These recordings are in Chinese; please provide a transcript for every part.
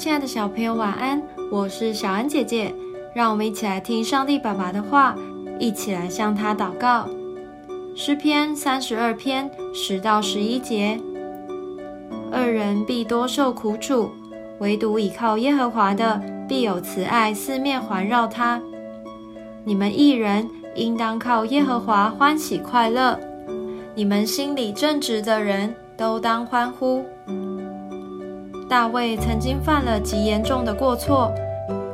亲爱的小朋友，晚安！我是小安姐姐，让我们一起来听上帝爸爸的话，一起来向他祷告。诗篇三十二篇十到十一节：二人必多受苦楚，唯独倚靠耶和华的，必有慈爱四面环绕他。你们一人应当靠耶和华欢喜快乐，你们心里正直的人都当欢呼。大卫曾经犯了极严重的过错，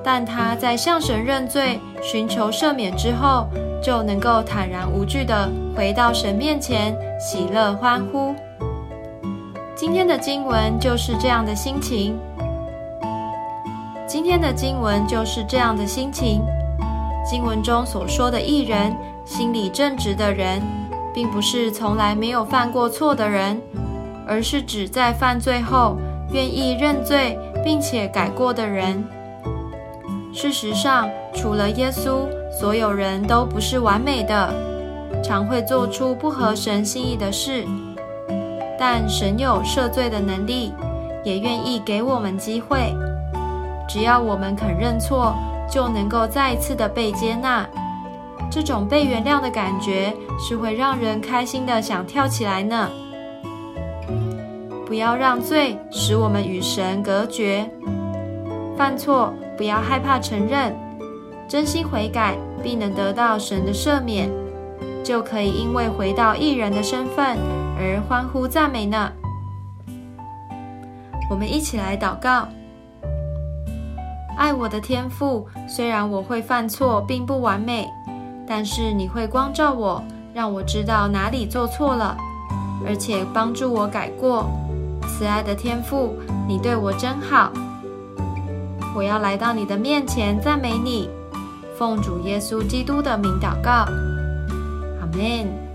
但他在向神认罪、寻求赦免之后，就能够坦然无惧地回到神面前，喜乐欢呼。今天的经文就是这样的心情。今天的经文就是这样的心情。经文中所说的艺人，心里正直的人，并不是从来没有犯过错的人，而是指在犯罪后。愿意认罪并且改过的人。事实上，除了耶稣，所有人都不是完美的，常会做出不合神心意的事。但神有赦罪的能力，也愿意给我们机会。只要我们肯认错，就能够再一次的被接纳。这种被原谅的感觉，是会让人开心的想跳起来呢。不要让罪使我们与神隔绝。犯错不要害怕承认，真心悔改，必能得到神的赦免，就可以因为回到艺人的身份而欢呼赞美呢。我们一起来祷告：爱我的天父，虽然我会犯错，并不完美，但是你会光照我，让我知道哪里做错了，而且帮助我改过。慈爱的天父，你对我真好。我要来到你的面前赞美你，奉主耶稣基督的名祷告，阿门。